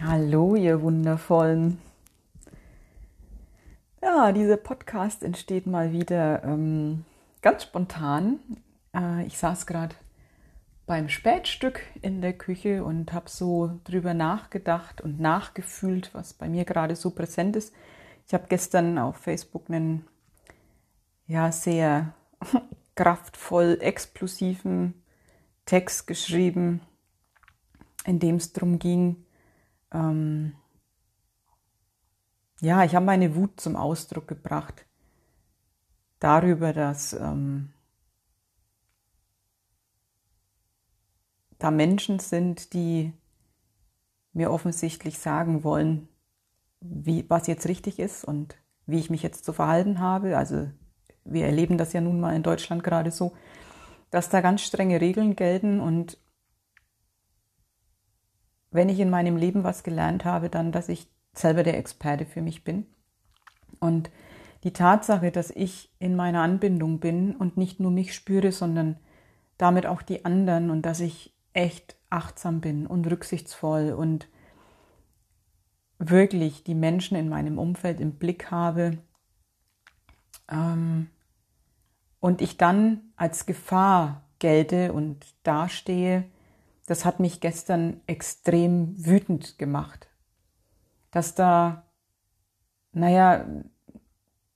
Hallo, ihr Wundervollen. Ja, dieser Podcast entsteht mal wieder ähm, ganz spontan. Äh, ich saß gerade beim Spätstück in der Küche und habe so drüber nachgedacht und nachgefühlt, was bei mir gerade so präsent ist. Ich habe gestern auf Facebook einen ja sehr kraftvoll explosiven Text geschrieben, in dem es darum ging, ähm, ja, ich habe meine Wut zum Ausdruck gebracht darüber, dass ähm, da Menschen sind, die mir offensichtlich sagen wollen, wie, was jetzt richtig ist und wie ich mich jetzt zu verhalten habe. Also wir erleben das ja nun mal in Deutschland gerade so, dass da ganz strenge Regeln gelten und wenn ich in meinem Leben was gelernt habe, dann, dass ich selber der Experte für mich bin. Und die Tatsache, dass ich in meiner Anbindung bin und nicht nur mich spüre, sondern damit auch die anderen und dass ich echt achtsam bin und rücksichtsvoll und wirklich die Menschen in meinem Umfeld im Blick habe ähm, und ich dann als Gefahr gelte und dastehe, das hat mich gestern extrem wütend gemacht. Dass da, naja,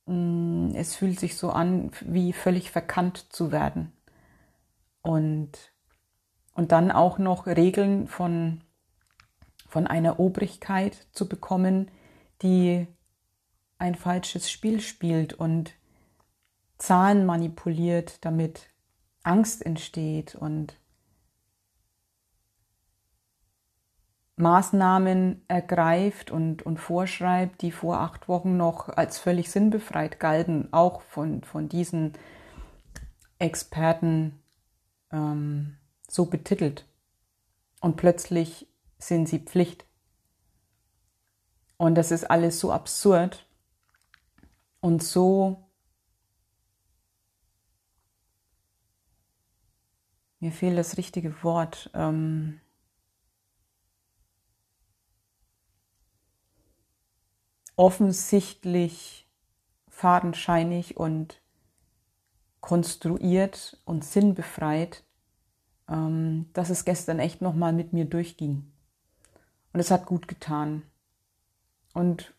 mm, es fühlt sich so an, wie völlig verkannt zu werden. Und, und dann auch noch Regeln von, von einer Obrigkeit zu bekommen, die ein falsches Spiel spielt und Zahlen manipuliert, damit Angst entsteht und Maßnahmen ergreift und, und vorschreibt, die vor acht Wochen noch als völlig sinnbefreit galten, auch von, von diesen Experten ähm, so betitelt. Und plötzlich sind sie Pflicht. Und das ist alles so absurd und so, mir fehlt das richtige Wort, ähm, offensichtlich fadenscheinig und konstruiert und sinnbefreit, ähm, dass es gestern echt nochmal mit mir durchging. Und es hat gut getan. Und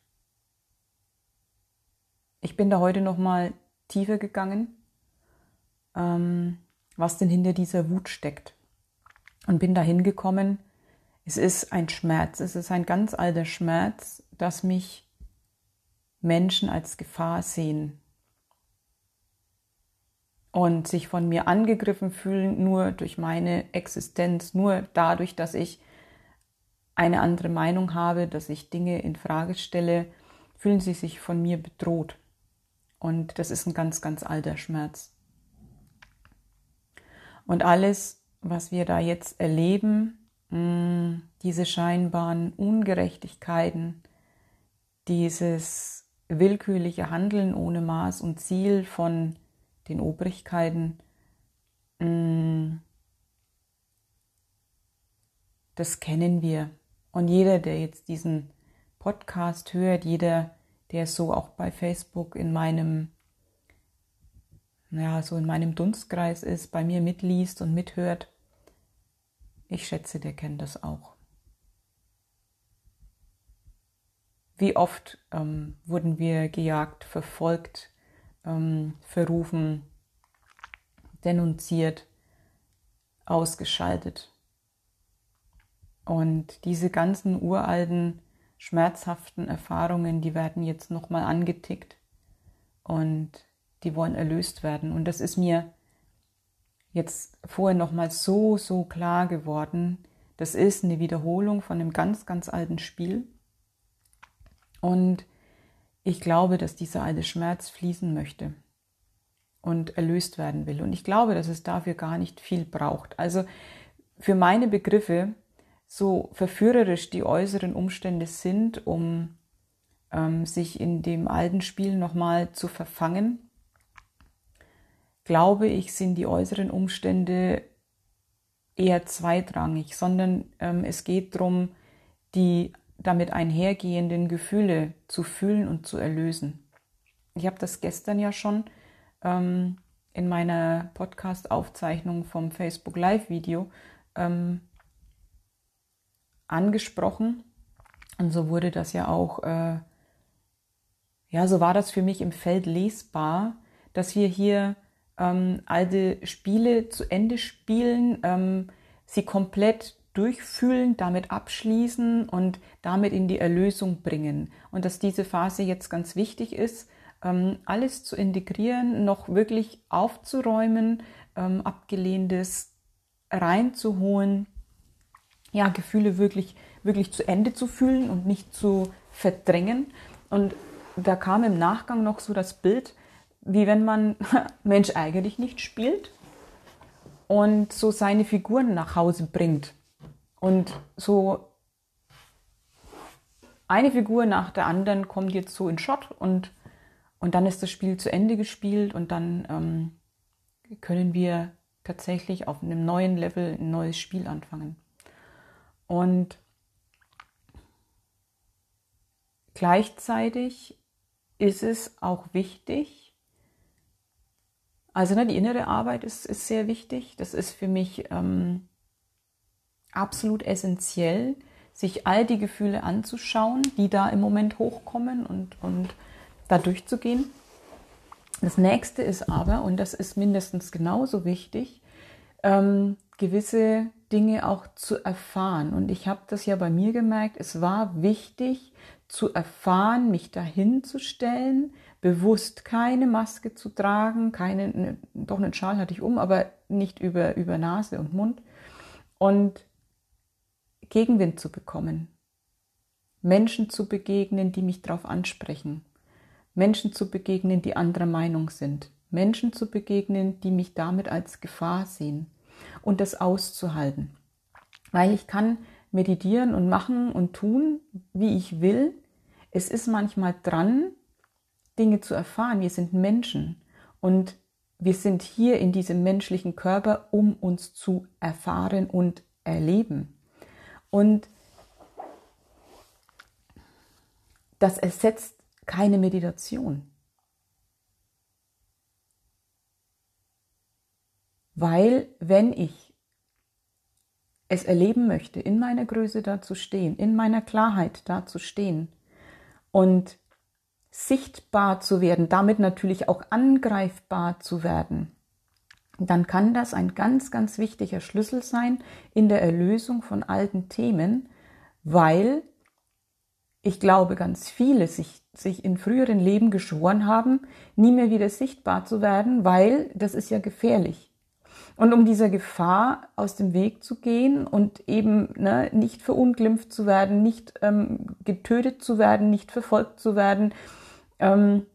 ich bin da heute nochmal tiefer gegangen, ähm, was denn hinter dieser Wut steckt. Und bin da hingekommen, es ist ein Schmerz, es ist ein ganz alter Schmerz, das mich Menschen als Gefahr sehen und sich von mir angegriffen fühlen, nur durch meine Existenz, nur dadurch, dass ich eine andere Meinung habe, dass ich Dinge in Frage stelle, fühlen sie sich von mir bedroht. Und das ist ein ganz, ganz alter Schmerz. Und alles, was wir da jetzt erleben, mm, diese scheinbaren Ungerechtigkeiten, dieses willkürliche Handeln ohne Maß und Ziel von den Obrigkeiten, mm, das kennen wir. Und jeder, der jetzt diesen Podcast hört, jeder, der so auch bei Facebook in meinem, ja, so in meinem Dunstkreis ist, bei mir mitliest und mithört, ich schätze, der kennt das auch. Wie oft ähm, wurden wir gejagt, verfolgt, ähm, verrufen, denunziert, ausgeschaltet. Und diese ganzen uralten, schmerzhaften Erfahrungen, die werden jetzt nochmal angetickt und die wollen erlöst werden. Und das ist mir jetzt vorher nochmal so, so klar geworden. Das ist eine Wiederholung von einem ganz, ganz alten Spiel. Und ich glaube, dass dieser alte Schmerz fließen möchte und erlöst werden will. Und ich glaube, dass es dafür gar nicht viel braucht. Also für meine Begriffe, so verführerisch die äußeren Umstände sind, um ähm, sich in dem alten Spiel nochmal zu verfangen, glaube ich, sind die äußeren Umstände eher zweitrangig, sondern ähm, es geht darum, die damit einhergehenden Gefühle zu fühlen und zu erlösen. Ich habe das gestern ja schon ähm, in meiner Podcast-Aufzeichnung vom Facebook Live-Video ähm, angesprochen. Und so wurde das ja auch, äh, ja, so war das für mich im Feld lesbar, dass wir hier ähm, alte Spiele zu Ende spielen, ähm, sie komplett durchfühlen, damit abschließen und damit in die Erlösung bringen. Und dass diese Phase jetzt ganz wichtig ist, ähm, alles zu integrieren, noch wirklich aufzuräumen, ähm, abgelehntes reinzuholen, ja, Gefühle wirklich, wirklich zu Ende zu fühlen und nicht zu verdrängen. Und da kam im Nachgang noch so das Bild, wie wenn man Mensch eigentlich nicht spielt und so seine Figuren nach Hause bringt. Und so eine Figur nach der anderen kommt jetzt so in Shot und, und dann ist das Spiel zu Ende gespielt und dann ähm, können wir tatsächlich auf einem neuen Level ein neues Spiel anfangen. Und gleichzeitig ist es auch wichtig, also ne, die innere Arbeit ist, ist sehr wichtig. Das ist für mich ähm, absolut essentiell, sich all die Gefühle anzuschauen, die da im Moment hochkommen und, und da durchzugehen. Das nächste ist aber, und das ist mindestens genauso wichtig, ähm, gewisse Dinge auch zu erfahren. Und ich habe das ja bei mir gemerkt, es war wichtig zu erfahren, mich dahin zu stellen, bewusst keine Maske zu tragen, keine, ne, doch einen Schal hatte ich um, aber nicht über, über Nase und Mund. Und Gegenwind zu bekommen, Menschen zu begegnen, die mich darauf ansprechen, Menschen zu begegnen, die anderer Meinung sind, Menschen zu begegnen, die mich damit als Gefahr sehen und das auszuhalten. Weil ich kann meditieren und machen und tun, wie ich will. Es ist manchmal dran, Dinge zu erfahren. Wir sind Menschen und wir sind hier in diesem menschlichen Körper, um uns zu erfahren und erleben. Und das ersetzt keine Meditation. Weil wenn ich es erleben möchte, in meiner Größe da zu stehen, in meiner Klarheit da zu stehen und sichtbar zu werden, damit natürlich auch angreifbar zu werden, dann kann das ein ganz, ganz wichtiger Schlüssel sein in der Erlösung von alten Themen, weil ich glaube, ganz viele sich, sich in früheren Leben geschworen haben, nie mehr wieder sichtbar zu werden, weil das ist ja gefährlich. Und um dieser Gefahr aus dem Weg zu gehen und eben ne, nicht verunglimpft zu werden, nicht ähm, getötet zu werden, nicht verfolgt zu werden, ähm,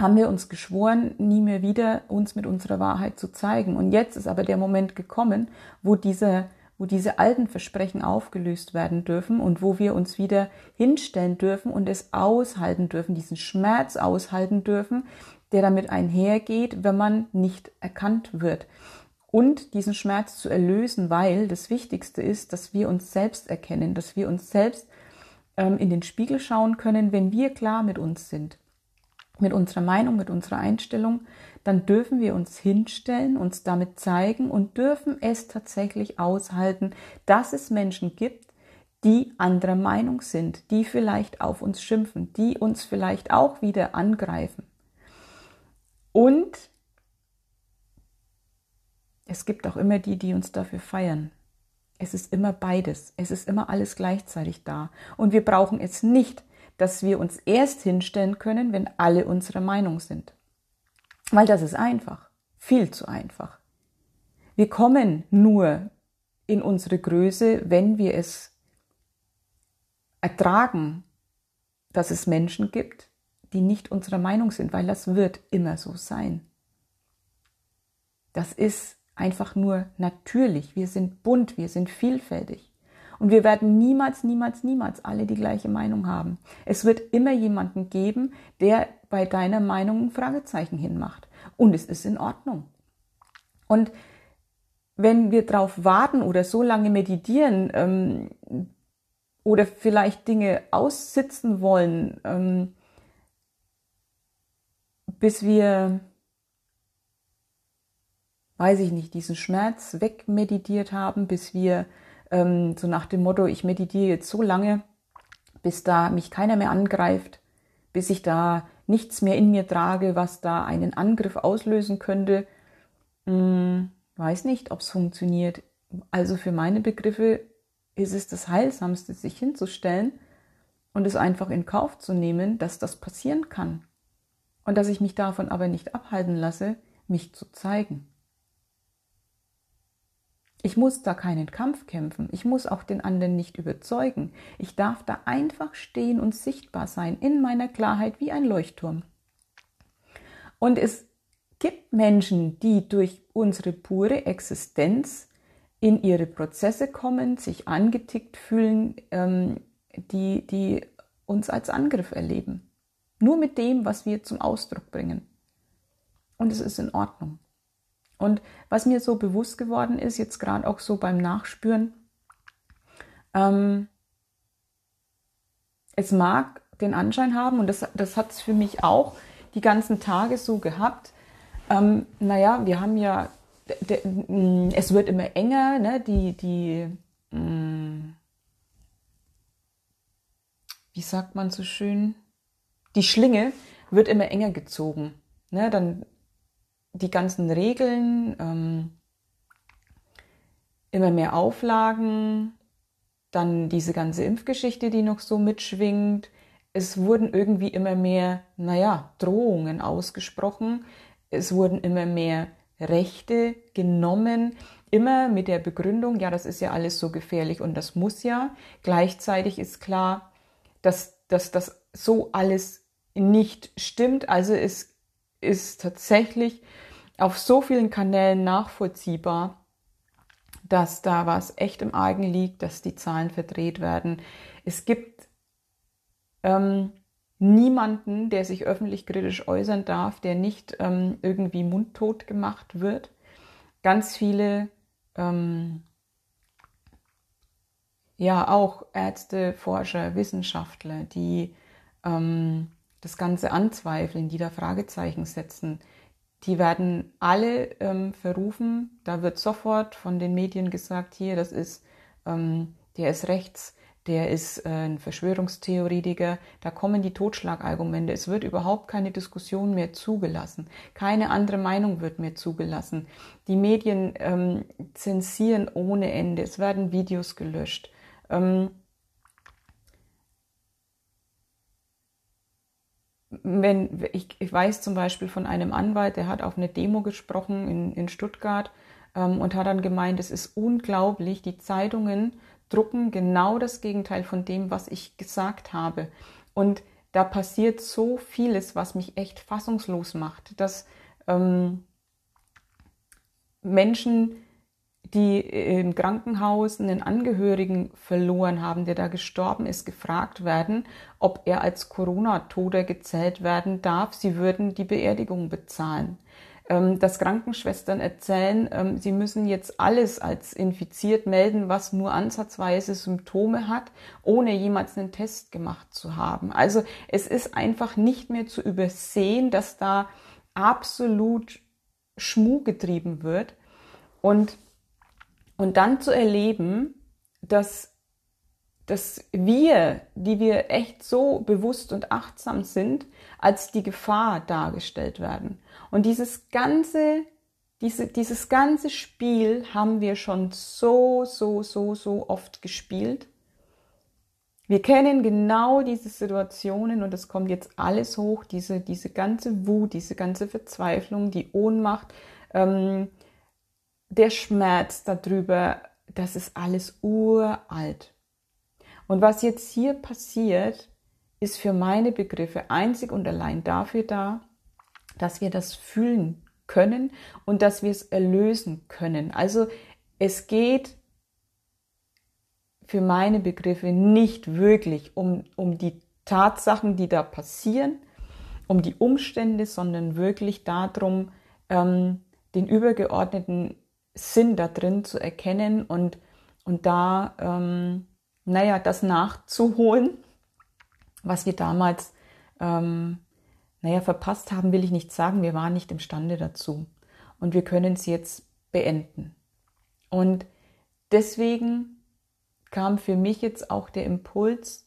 haben wir uns geschworen, nie mehr wieder uns mit unserer Wahrheit zu zeigen. Und jetzt ist aber der Moment gekommen, wo diese, wo diese alten Versprechen aufgelöst werden dürfen und wo wir uns wieder hinstellen dürfen und es aushalten dürfen, diesen Schmerz aushalten dürfen, der damit einhergeht, wenn man nicht erkannt wird. Und diesen Schmerz zu erlösen, weil das Wichtigste ist, dass wir uns selbst erkennen, dass wir uns selbst ähm, in den Spiegel schauen können, wenn wir klar mit uns sind mit unserer Meinung, mit unserer Einstellung, dann dürfen wir uns hinstellen, uns damit zeigen und dürfen es tatsächlich aushalten, dass es Menschen gibt, die anderer Meinung sind, die vielleicht auf uns schimpfen, die uns vielleicht auch wieder angreifen. Und es gibt auch immer die, die uns dafür feiern. Es ist immer beides. Es ist immer alles gleichzeitig da. Und wir brauchen es nicht dass wir uns erst hinstellen können, wenn alle unserer Meinung sind. Weil das ist einfach, viel zu einfach. Wir kommen nur in unsere Größe, wenn wir es ertragen, dass es Menschen gibt, die nicht unserer Meinung sind, weil das wird immer so sein. Das ist einfach nur natürlich. Wir sind bunt, wir sind vielfältig. Und wir werden niemals, niemals, niemals alle die gleiche Meinung haben. Es wird immer jemanden geben, der bei deiner Meinung ein Fragezeichen hinmacht. Und es ist in Ordnung. Und wenn wir darauf warten oder so lange meditieren, ähm, oder vielleicht Dinge aussitzen wollen, ähm, bis wir, weiß ich nicht, diesen Schmerz wegmeditiert haben, bis wir ähm, so nach dem Motto, ich meditiere jetzt so lange, bis da mich keiner mehr angreift, bis ich da nichts mehr in mir trage, was da einen Angriff auslösen könnte. Hm, weiß nicht, ob es funktioniert. Also für meine Begriffe ist es das Heilsamste, sich hinzustellen und es einfach in Kauf zu nehmen, dass das passieren kann. Und dass ich mich davon aber nicht abhalten lasse, mich zu zeigen. Ich muss da keinen Kampf kämpfen. Ich muss auch den anderen nicht überzeugen. Ich darf da einfach stehen und sichtbar sein in meiner Klarheit wie ein Leuchtturm. Und es gibt Menschen, die durch unsere pure Existenz in ihre Prozesse kommen, sich angetickt fühlen, ähm, die, die uns als Angriff erleben. Nur mit dem, was wir zum Ausdruck bringen. Und es ist in Ordnung. Und was mir so bewusst geworden ist, jetzt gerade auch so beim Nachspüren, ähm, es mag den Anschein haben, und das, das hat es für mich auch die ganzen Tage so gehabt, ähm, naja, wir haben ja, es wird immer enger, ne, die, die, mm, wie sagt man so schön, die Schlinge wird immer enger gezogen. Ne, dann die ganzen Regeln, ähm, immer mehr Auflagen, dann diese ganze Impfgeschichte, die noch so mitschwingt. Es wurden irgendwie immer mehr, naja, Drohungen ausgesprochen. Es wurden immer mehr Rechte genommen, immer mit der Begründung, ja, das ist ja alles so gefährlich und das muss ja. Gleichzeitig ist klar, dass, das so alles nicht stimmt. Also es ist tatsächlich auf so vielen Kanälen nachvollziehbar, dass da was echt im Argen liegt, dass die Zahlen verdreht werden. Es gibt ähm, niemanden, der sich öffentlich kritisch äußern darf, der nicht ähm, irgendwie mundtot gemacht wird. Ganz viele, ähm, ja auch Ärzte, Forscher, Wissenschaftler, die ähm, das Ganze anzweifeln, die da Fragezeichen setzen, die werden alle ähm, verrufen. Da wird sofort von den Medien gesagt, hier, das ist, ähm, der ist rechts, der ist äh, ein Verschwörungstheoretiker. Da kommen die Totschlagargumente. Es wird überhaupt keine Diskussion mehr zugelassen. Keine andere Meinung wird mehr zugelassen. Die Medien ähm, zensieren ohne Ende. Es werden Videos gelöscht. Wenn ich, ich weiß zum Beispiel von einem Anwalt, der hat auf eine Demo gesprochen in, in Stuttgart ähm, und hat dann gemeint, es ist unglaublich, die Zeitungen drucken genau das Gegenteil von dem, was ich gesagt habe. Und da passiert so vieles, was mich echt fassungslos macht, dass ähm, Menschen die im Krankenhaus einen Angehörigen verloren haben, der da gestorben ist, gefragt werden, ob er als Corona-Toter gezählt werden darf. Sie würden die Beerdigung bezahlen. Ähm, dass Krankenschwestern erzählen, ähm, sie müssen jetzt alles als infiziert melden, was nur ansatzweise Symptome hat, ohne jemals einen Test gemacht zu haben. Also es ist einfach nicht mehr zu übersehen, dass da absolut Schmuh getrieben wird. Und und dann zu erleben, dass, dass wir, die wir echt so bewusst und achtsam sind, als die Gefahr dargestellt werden. Und dieses ganze, diese, dieses ganze Spiel haben wir schon so, so, so, so oft gespielt. Wir kennen genau diese Situationen und es kommt jetzt alles hoch, diese, diese ganze Wut, diese ganze Verzweiflung, die Ohnmacht, ähm, der Schmerz darüber, das ist alles uralt. Und was jetzt hier passiert, ist für meine Begriffe einzig und allein dafür da, dass wir das fühlen können und dass wir es erlösen können. Also es geht für meine Begriffe nicht wirklich um, um die Tatsachen, die da passieren, um die Umstände, sondern wirklich darum, ähm, den übergeordneten Sinn da drin zu erkennen und, und da ähm, naja, das nachzuholen, was wir damals, ähm, naja, verpasst haben, will ich nicht sagen. Wir waren nicht imstande dazu. Und wir können es jetzt beenden. Und deswegen kam für mich jetzt auch der Impuls,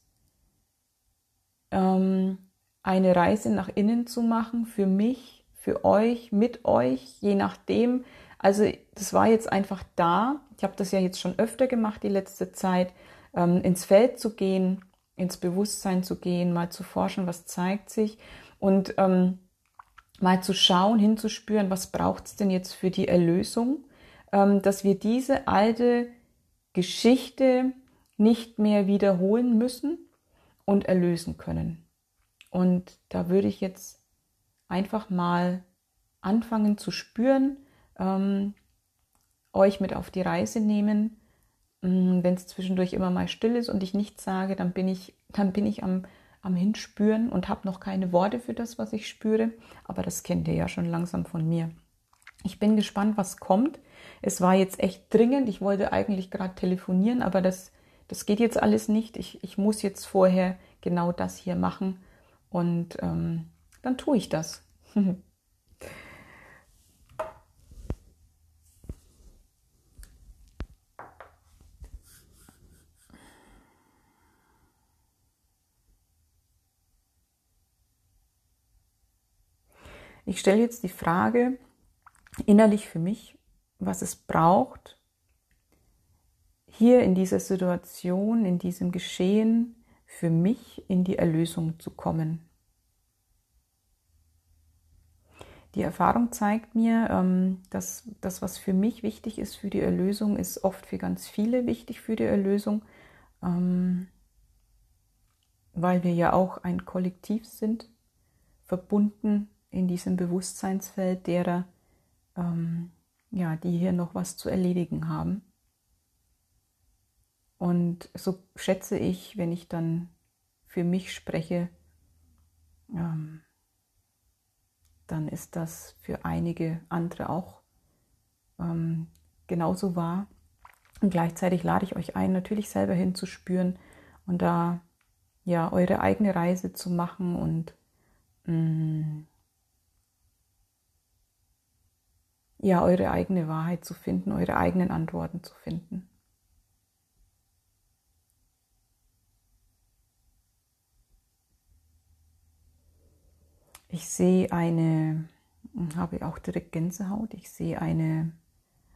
ähm, eine Reise nach innen zu machen, für mich, für euch, mit euch, je nachdem. Also das war jetzt einfach da. Ich habe das ja jetzt schon öfter gemacht die letzte Zeit, ähm, ins Feld zu gehen, ins Bewusstsein zu gehen, mal zu forschen, was zeigt sich und ähm, mal zu schauen, hinzuspüren, was braucht es denn jetzt für die Erlösung, ähm, dass wir diese alte Geschichte nicht mehr wiederholen müssen und erlösen können. Und da würde ich jetzt einfach mal anfangen zu spüren, ähm, euch mit auf die Reise nehmen. Mm, Wenn es zwischendurch immer mal still ist und ich nichts sage, dann bin ich, dann bin ich am, am Hinspüren und habe noch keine Worte für das, was ich spüre. Aber das kennt ihr ja schon langsam von mir. Ich bin gespannt, was kommt. Es war jetzt echt dringend. Ich wollte eigentlich gerade telefonieren, aber das, das geht jetzt alles nicht. Ich, ich muss jetzt vorher genau das hier machen und ähm, dann tue ich das. Ich stelle jetzt die Frage innerlich für mich, was es braucht, hier in dieser Situation, in diesem Geschehen für mich in die Erlösung zu kommen. Die Erfahrung zeigt mir, ähm, dass das, was für mich wichtig ist für die Erlösung, ist oft für ganz viele wichtig für die Erlösung, ähm, weil wir ja auch ein Kollektiv sind, verbunden in diesem Bewusstseinsfeld derer, ähm, ja, die hier noch was zu erledigen haben. Und so schätze ich, wenn ich dann für mich spreche, ähm, dann ist das für einige andere auch ähm, genauso wahr. Und gleichzeitig lade ich euch ein, natürlich selber hinzuspüren und da ja eure eigene Reise zu machen und mh, ja, eure eigene Wahrheit zu finden, eure eigenen Antworten zu finden. Ich sehe eine, habe auch direkt Gänsehaut, ich sehe eine,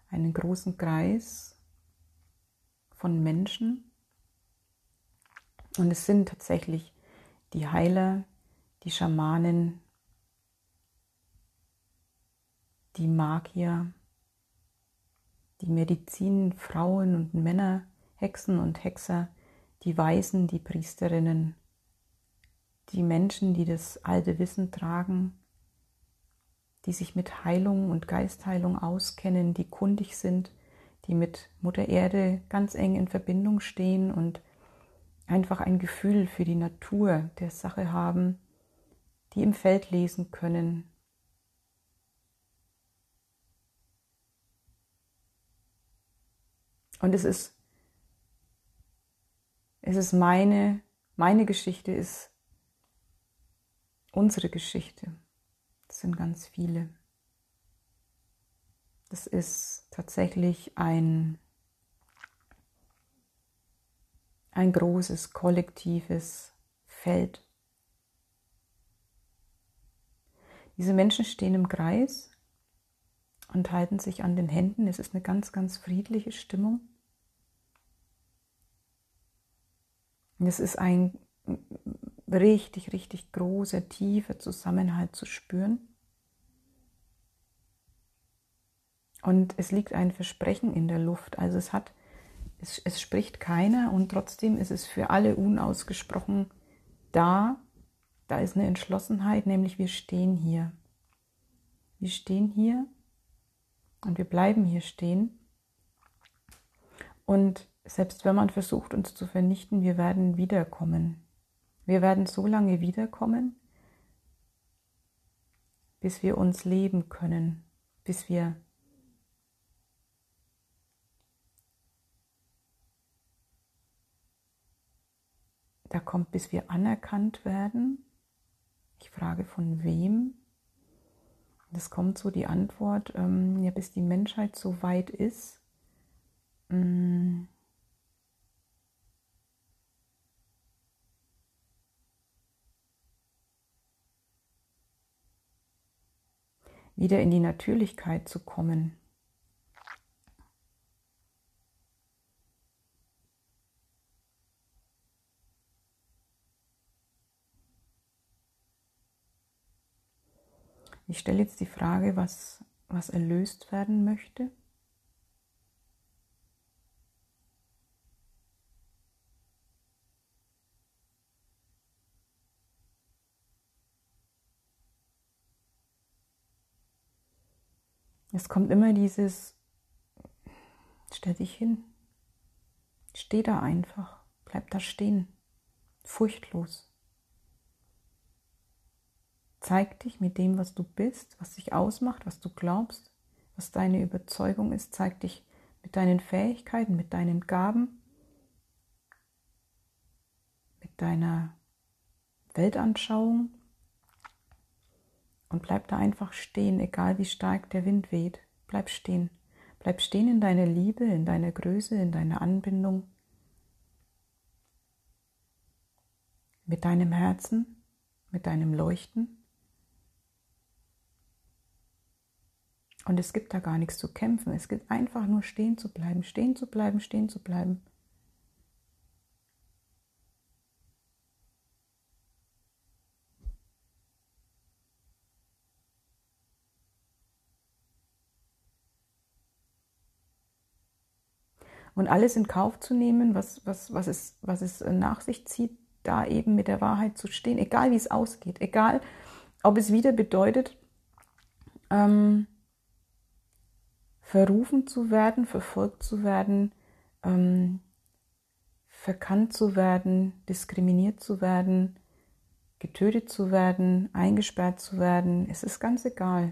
einen großen Kreis von Menschen. Und es sind tatsächlich die Heiler, die Schamanen, die Magier, die Medizin, Frauen und Männer, Hexen und Hexer, die Weisen, die Priesterinnen, die Menschen, die das alte Wissen tragen, die sich mit Heilung und Geistheilung auskennen, die kundig sind, die mit Mutter Erde ganz eng in Verbindung stehen und einfach ein Gefühl für die Natur der Sache haben, die im Feld lesen können, Und es ist, es ist meine, meine Geschichte ist unsere Geschichte. Das sind ganz viele. Das ist tatsächlich ein, ein großes kollektives Feld. Diese Menschen stehen im Kreis und halten sich an den Händen. Es ist eine ganz, ganz friedliche Stimmung. es ist ein richtig, richtig großer, tiefer Zusammenhalt zu spüren. Und es liegt ein Versprechen in der Luft. Also es hat, es, es spricht keiner und trotzdem ist es für alle unausgesprochen da. Da ist eine Entschlossenheit, nämlich wir stehen hier. Wir stehen hier und wir bleiben hier stehen. Und selbst wenn man versucht, uns zu vernichten, wir werden wiederkommen. Wir werden so lange wiederkommen, bis wir uns leben können, bis wir da kommt, bis wir anerkannt werden. Ich frage, von wem? Es kommt so die Antwort, ähm, ja, bis die Menschheit so weit ist, mm, wieder in die Natürlichkeit zu kommen. Ich stelle jetzt die Frage, was, was erlöst werden möchte. Es kommt immer dieses, stell dich hin, steh da einfach, bleib da stehen, furchtlos. Zeig dich mit dem, was du bist, was dich ausmacht, was du glaubst, was deine Überzeugung ist. Zeig dich mit deinen Fähigkeiten, mit deinen Gaben, mit deiner Weltanschauung, und bleib da einfach stehen, egal wie stark der Wind weht. Bleib stehen. Bleib stehen in deiner Liebe, in deiner Größe, in deiner Anbindung. Mit deinem Herzen, mit deinem Leuchten. Und es gibt da gar nichts zu kämpfen. Es gibt einfach nur stehen zu bleiben, stehen zu bleiben, stehen zu bleiben. und alles in Kauf zu nehmen, was, was, was, es, was es nach sich zieht, da eben mit der Wahrheit zu stehen, egal wie es ausgeht, egal ob es wieder bedeutet, ähm, verrufen zu werden, verfolgt zu werden, ähm, verkannt zu werden, diskriminiert zu werden, getötet zu werden, eingesperrt zu werden, es ist ganz egal.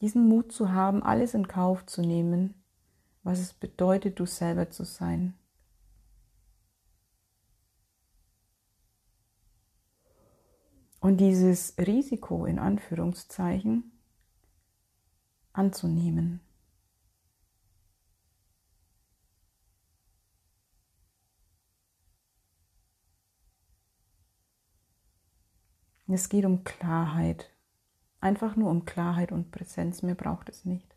diesen Mut zu haben, alles in Kauf zu nehmen, was es bedeutet, du selber zu sein. Und dieses Risiko in Anführungszeichen anzunehmen. Es geht um Klarheit. Einfach nur um Klarheit und Präsenz, mehr braucht es nicht.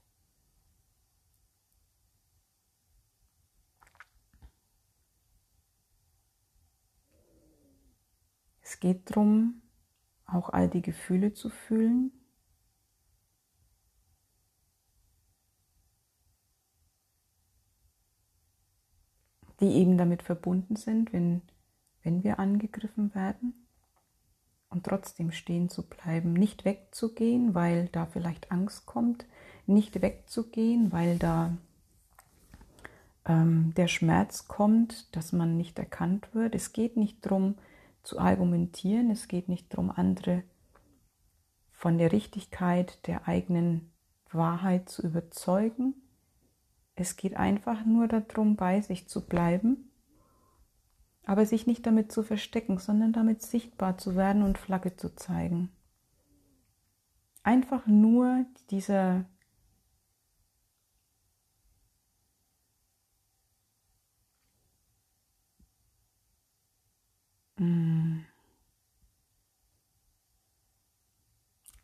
Es geht darum, auch all die Gefühle zu fühlen. Die eben damit verbunden sind, wenn, wenn wir angegriffen werden und trotzdem stehen zu bleiben, nicht wegzugehen, weil da vielleicht Angst kommt, nicht wegzugehen, weil da ähm, der Schmerz kommt, dass man nicht erkannt wird. Es geht nicht darum zu argumentieren, es geht nicht darum, andere von der Richtigkeit der eigenen Wahrheit zu überzeugen. Es geht einfach nur darum, bei sich zu bleiben aber sich nicht damit zu verstecken, sondern damit sichtbar zu werden und Flagge zu zeigen. Einfach nur dieser.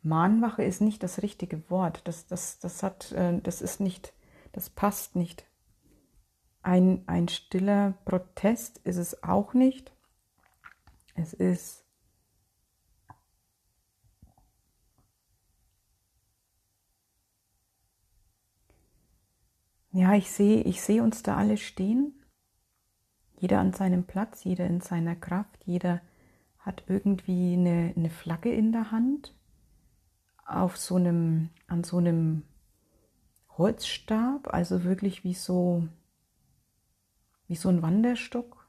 Mahnwache ist nicht das richtige Wort. Das, das, das, hat, äh, das ist nicht, das passt nicht. Ein, ein stiller Protest ist es auch nicht. Es ist Ja, ich sehe, ich sehe uns da alle stehen. Jeder an seinem Platz, jeder in seiner Kraft, jeder hat irgendwie eine, eine Flagge in der Hand auf so einem, an so einem Holzstab, also wirklich wie so wie so ein Wanderstock,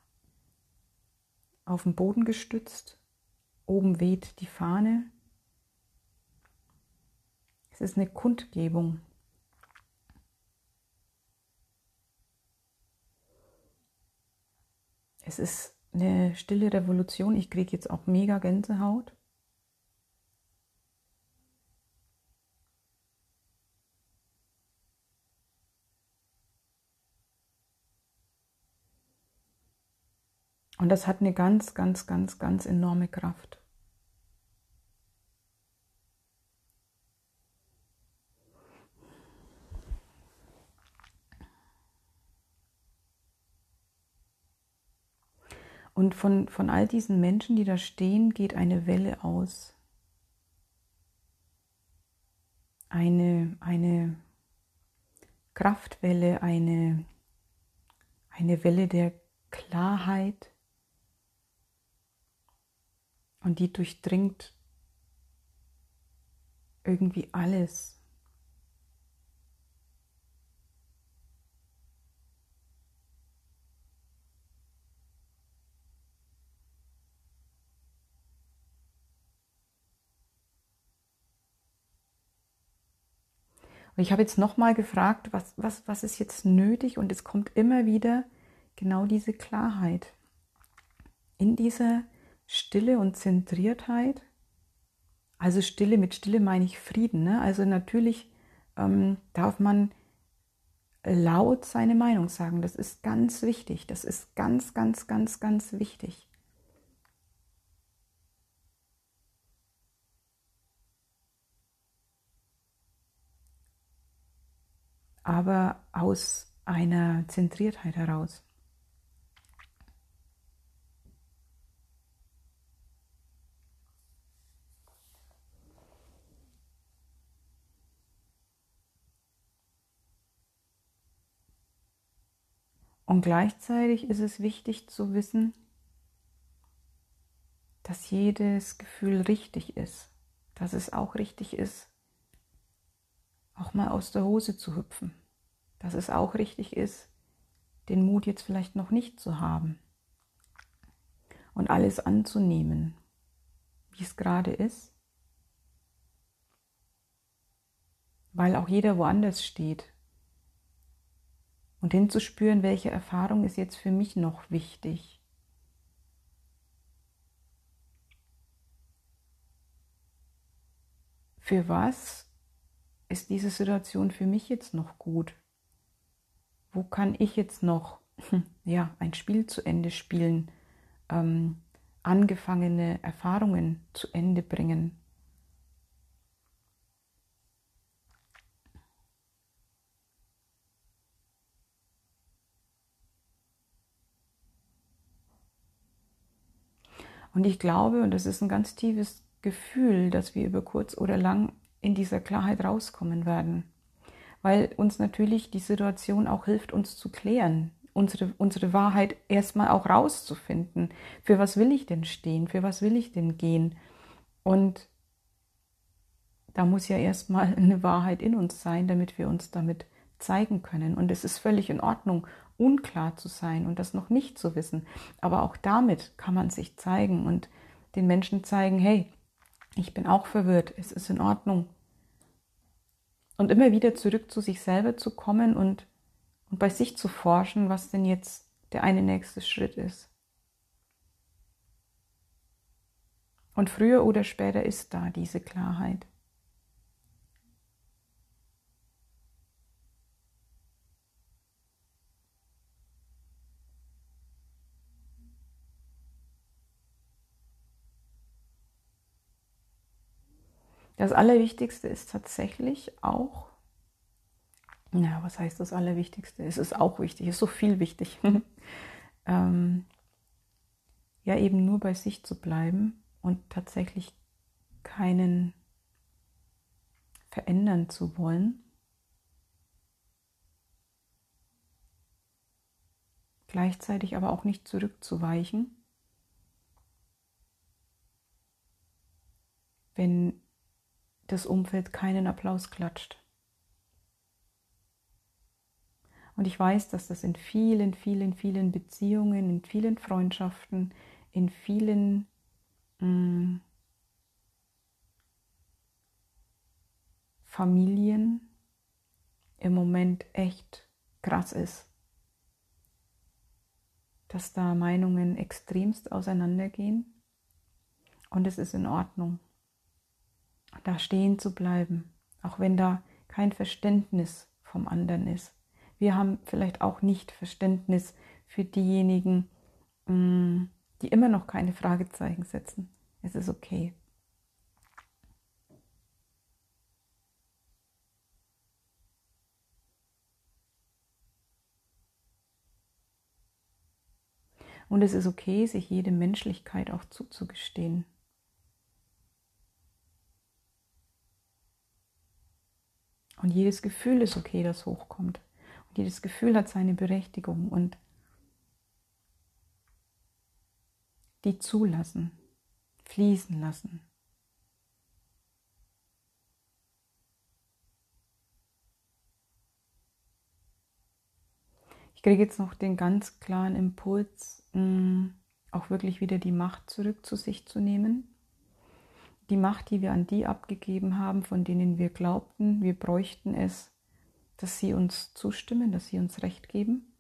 auf dem Boden gestützt, oben weht die Fahne. Es ist eine Kundgebung. Es ist eine stille Revolution. Ich kriege jetzt auch mega Gänsehaut. Und das hat eine ganz, ganz, ganz, ganz enorme Kraft. Und von, von all diesen Menschen, die da stehen, geht eine Welle aus. Eine, eine Kraftwelle, eine, eine Welle der Klarheit. Und die durchdringt irgendwie alles. Und ich habe jetzt nochmal gefragt, was, was, was ist jetzt nötig? Und es kommt immer wieder genau diese Klarheit. In dieser Stille und Zentriertheit, also Stille, mit Stille meine ich Frieden. Ne? Also natürlich ähm, darf man laut seine Meinung sagen. Das ist ganz wichtig. Das ist ganz, ganz, ganz, ganz wichtig. aber aus einer Zentriertheit heraus. Und gleichzeitig ist es wichtig zu wissen, dass jedes Gefühl richtig ist, dass es auch richtig ist, auch mal aus der Hose zu hüpfen. Dass es auch richtig ist, den Mut jetzt vielleicht noch nicht zu haben. Und alles anzunehmen, wie es gerade ist. Weil auch jeder woanders steht. Und hinzuspüren, welche Erfahrung ist jetzt für mich noch wichtig. Für was ist diese Situation für mich jetzt noch gut? Wo kann ich jetzt noch ja, ein Spiel zu Ende spielen, ähm, angefangene Erfahrungen zu Ende bringen? Und ich glaube, und das ist ein ganz tiefes Gefühl, dass wir über kurz oder lang in dieser Klarheit rauskommen werden. Weil uns natürlich die Situation auch hilft, uns zu klären, unsere, unsere Wahrheit erstmal auch rauszufinden. Für was will ich denn stehen? Für was will ich denn gehen? Und da muss ja erstmal eine Wahrheit in uns sein, damit wir uns damit zeigen können. Und es ist völlig in Ordnung, unklar zu sein und das noch nicht zu wissen. Aber auch damit kann man sich zeigen und den Menschen zeigen, hey, ich bin auch verwirrt, es ist in Ordnung. Und immer wieder zurück zu sich selber zu kommen und, und bei sich zu forschen, was denn jetzt der eine nächste Schritt ist. Und früher oder später ist da diese Klarheit. Das Allerwichtigste ist tatsächlich auch, ja, was heißt das Allerwichtigste? Es ist auch wichtig, es ist so viel wichtig. ähm, ja, eben nur bei sich zu bleiben und tatsächlich keinen verändern zu wollen. Gleichzeitig aber auch nicht zurückzuweichen. Wenn das Umfeld keinen Applaus klatscht. Und ich weiß, dass das in vielen, vielen, vielen Beziehungen, in vielen Freundschaften, in vielen mh, mm, Familien im Moment echt krass ist. dass da Meinungen extremst auseinandergehen. Und es ist in Ordnung, da stehen zu bleiben, auch wenn da kein Verständnis vom anderen ist. Wir haben vielleicht auch nicht Verständnis für diejenigen, mm, die immer noch keine Fragezeichen setzen. Es ist okay. Und es ist okay, sich jede Menschlichkeit auch zuzugestehen. Und jedes Gefühl ist okay, das hochkommt. Und jedes Gefühl hat seine Berechtigung und die zulassen, fließen lassen. Ich kriege jetzt noch den ganz klaren Impuls, auch wirklich wieder die Macht zurück zu sich zu nehmen die Macht, die wir an die abgegeben haben, von denen wir glaubten, wir bräuchten es, dass sie uns zustimmen, dass sie uns Recht geben,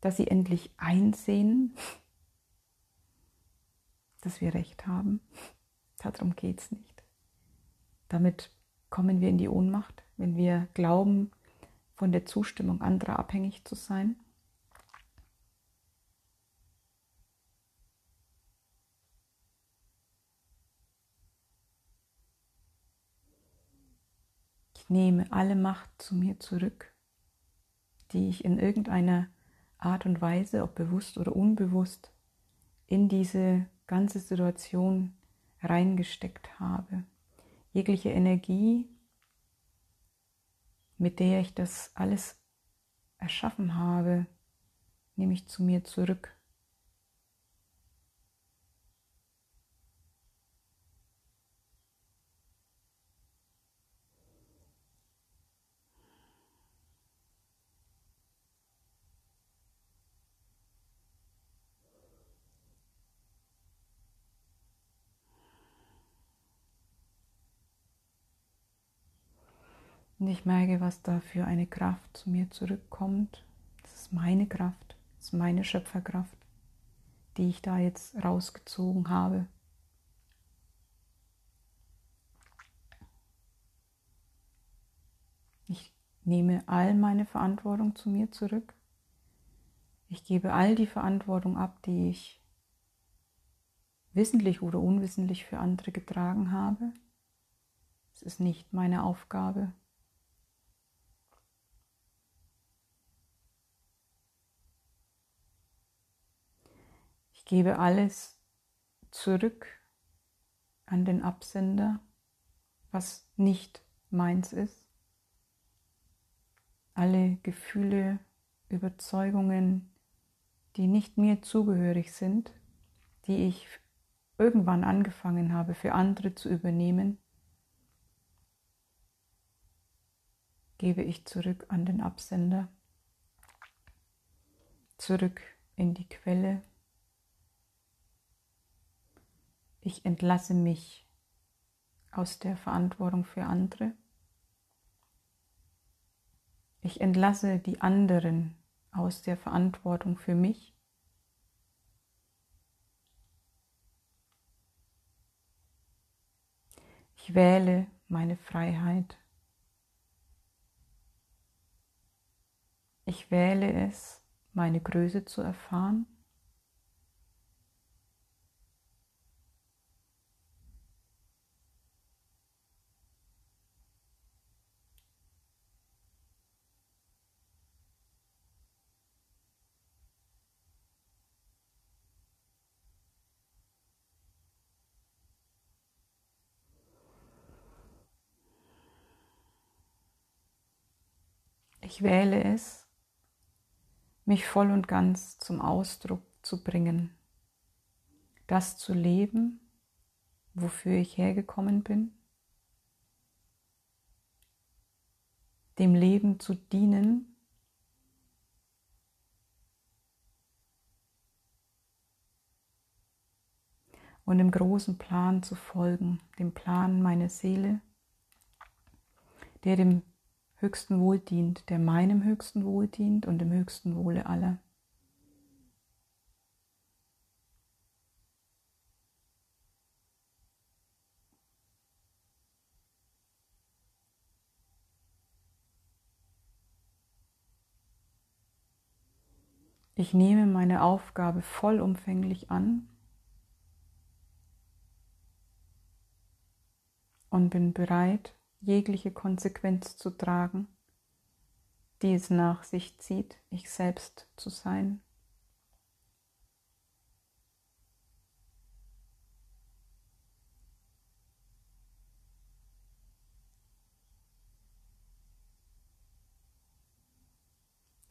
dass sie endlich einsehen, dass wir Recht haben. Darum geht es nicht. Damit kommen wir in die Ohnmacht, wenn wir glauben, von der Zustimmung anderer abhängig zu sein. Nehme alle Macht zu mir zurück, die ich in irgendeiner Art und Weise, ob bewusst oder unbewusst, in diese ganze Situation reingesteckt habe. Jegliche Energie, mit der ich das alles erschaffen habe, nehme ich zu mir zurück. Und ich merke, was da für eine Kraft zu mir zurückkommt. Das ist meine Kraft, das ist meine Schöpferkraft, die ich da jetzt rausgezogen habe. Ich nehme all meine Verantwortung zu mir zurück. Ich gebe all die Verantwortung ab, die ich wissentlich oder unwissentlich für andere getragen habe. Es ist nicht meine Aufgabe, gebe alles zurück an den Absender, was nicht meins ist. Alle Gefühle, Überzeugungen, die nicht mir zugehörig sind, die ich irgendwann angefangen habe für andere zu übernehmen, gebe ich zurück an den Absender, zurück in die Quelle Ich entlasse mich aus der Verantwortung für andere. Ich entlasse die anderen aus der Verantwortung für mich. Ich wähle meine Freiheit. Ich wähle es, meine Größe zu erfahren. Ich wähle es, mich voll und ganz zum Ausdruck zu bringen, das zu leben, wofür ich hergekommen bin, dem Leben zu dienen, und dem großen Plan zu folgen, dem Plan meiner Seele, der dem höchsten Wohl dient, der meinem höchsten Wohl dient und dem höchsten Wohle aller. Ich nehme meine Aufgabe vollumfänglich an und bin bereit, jegliche Konsequenz zu tragen, die es nach sich zieht, ich selbst zu sein.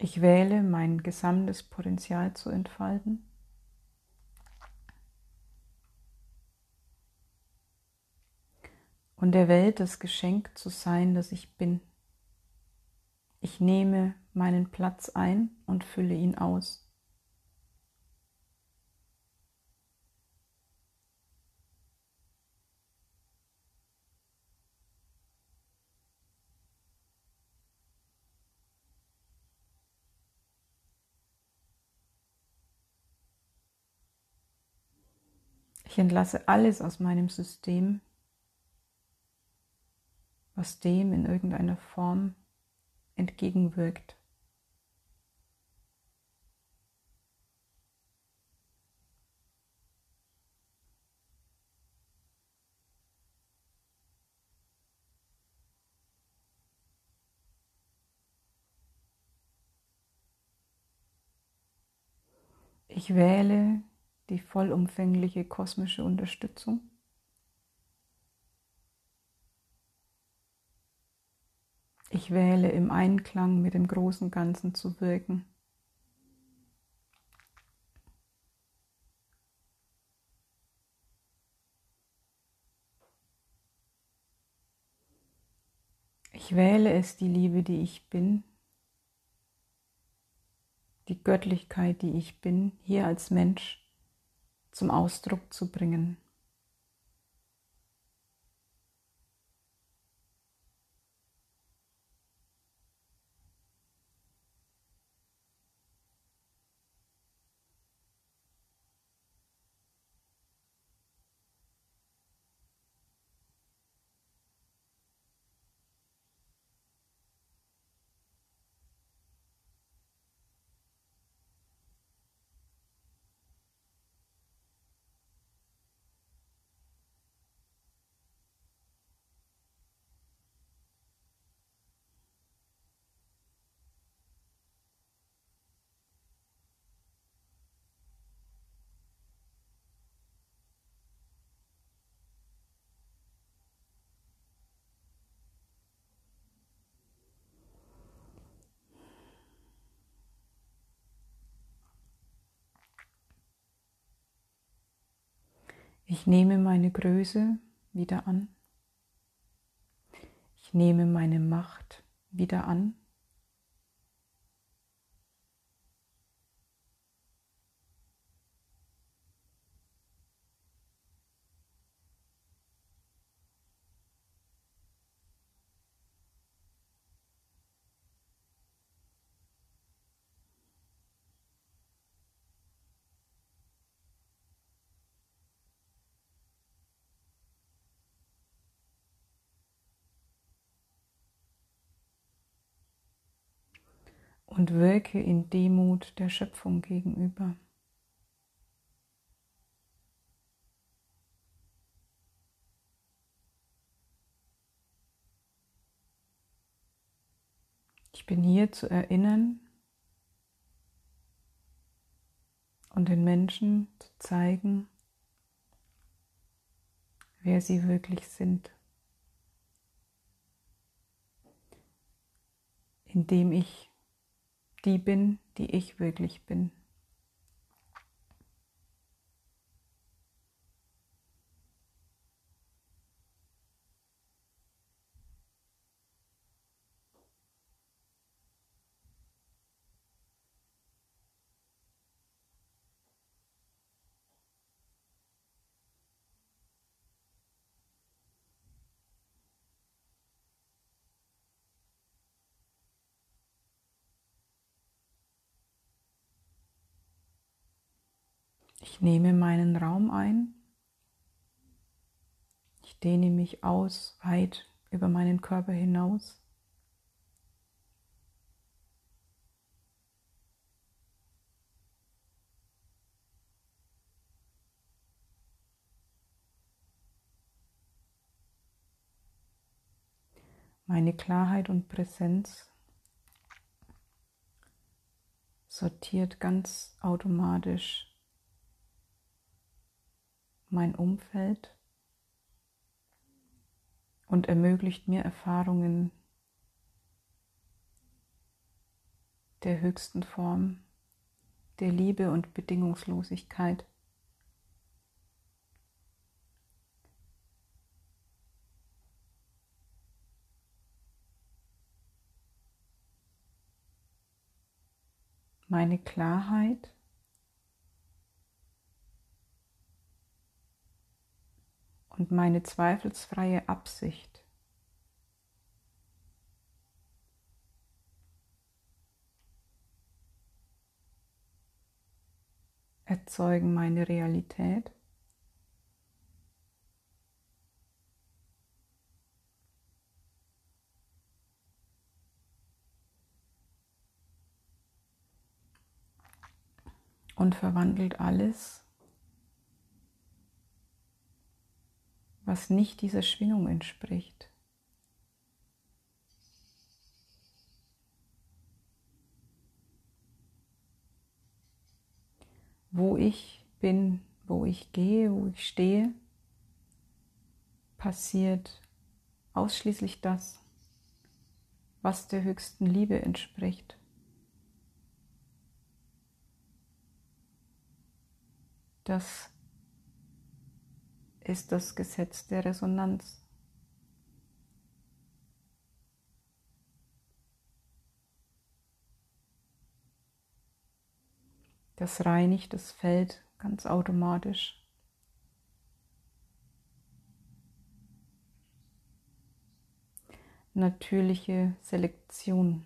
Ich wähle, mein gesamtes Potenzial zu entfalten. Und der Welt das Geschenk zu sein, das ich bin. Ich nehme meinen Platz ein und fülle ihn aus. Ich entlasse alles aus meinem System, was dem in irgendeiner Form entgegenwirkt. Ich wähle die vollumfängliche kosmische Unterstützung. Ich wähle im Einklang mit dem großen Ganzen zu wirken. Ich wähle es, die Liebe, die ich bin, die Göttlichkeit, die ich bin, hier als Mensch zum Ausdruck zu bringen. Ich nehme meine Größe wieder an. Ich nehme meine Macht wieder an. Und wirke in Demut der Schöpfung gegenüber. Ich bin hier zu erinnern und den Menschen zu zeigen, wer sie wirklich sind, indem ich die bin, die ich wirklich bin. Ich nehme meinen Raum ein. Ich dehne mich aus, weit über meinen Körper hinaus. Meine Klarheit und Präsenz sortiert ganz automatisch mein Umfeld und ermöglicht mir Erfahrungen der höchsten Form der Liebe und Bedingungslosigkeit. Meine Klarheit und meine zweifelsfreie Absicht. erzeugen meine Realität. Und verwandelt alles was nicht dieser Schwingung entspricht. Wo ich bin, wo ich gehe, wo ich stehe, passiert ausschließlich das, was der höchsten Liebe entspricht. Das ist das Gesetz der Resonanz. Das reinigt das Feld ganz automatisch. Natürliche Selektion.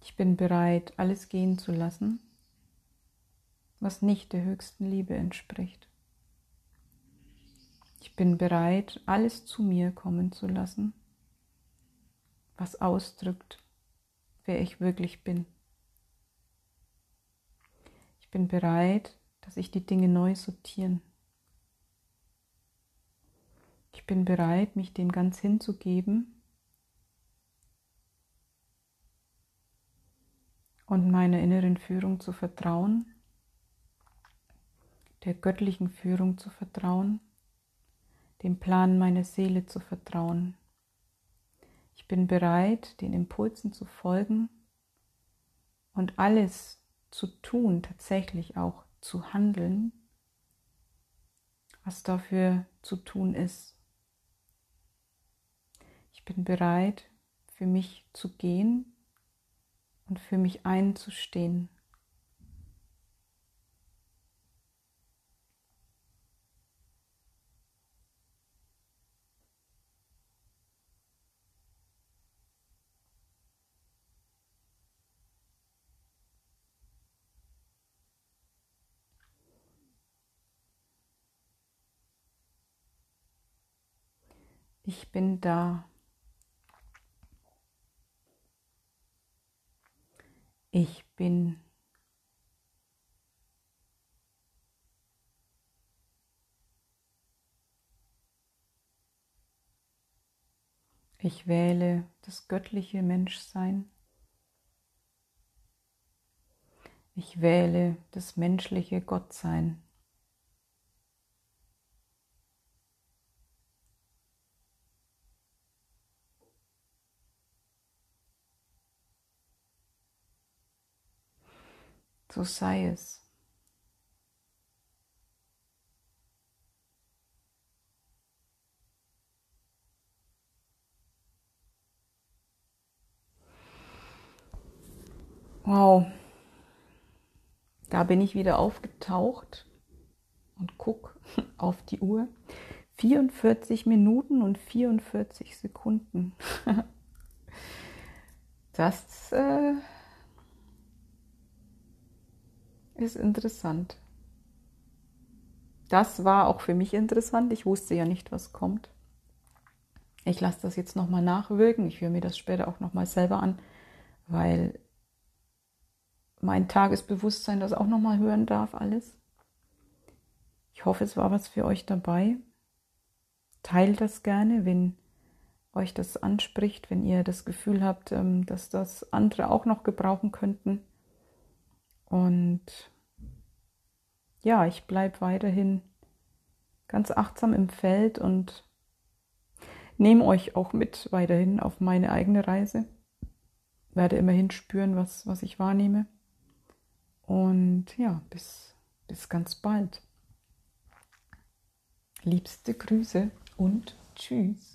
Ich bin bereit, alles gehen zu lassen was nicht der höchsten Liebe entspricht. Ich bin bereit, alles zu mir kommen zu lassen, was ausdrückt, wer ich wirklich bin. Ich bin bereit, dass ich die Dinge neu sortieren. Ich bin bereit, mich dem ganz hinzugeben und meiner inneren Führung zu vertrauen der göttlichen Führung zu vertrauen, dem Plan meiner Seele zu vertrauen. Ich bin bereit, den Impulsen zu folgen und alles zu tun, tatsächlich auch zu handeln, was dafür zu tun ist. Ich bin bereit, für mich zu gehen und für mich einzustehen. Ich bin da. Ich bin. Ich wähle das göttliche Menschsein. Ich wähle das menschliche Gottsein. So sei es. Wow, da bin ich wieder aufgetaucht und guck auf die Uhr. 44 Minuten und 44 Sekunden. Das äh, ist interessant. Das war auch für mich interessant. Ich wusste ja nicht, was kommt. Ich lasse das jetzt nochmal nachwirken. Ich höre mir das später auch nochmal selber an, weil mein Tagesbewusstsein das auch nochmal hören darf, alles. Ich hoffe, es war was für euch dabei. teilt das gerne, wenn euch das anspricht, wenn ihr das Gefühl habt, ähm, dass das andere auch noch gebrauchen könnten. Und ja, ich bleibe weiterhin ganz achtsam im Feld und nehme euch auch mit weiterhin auf meine eigene Reise. Werde immerhin spüren, was, was ich wahrnehme. Und ja, bis, bis ganz bald. Liebste Grüße und tschüss.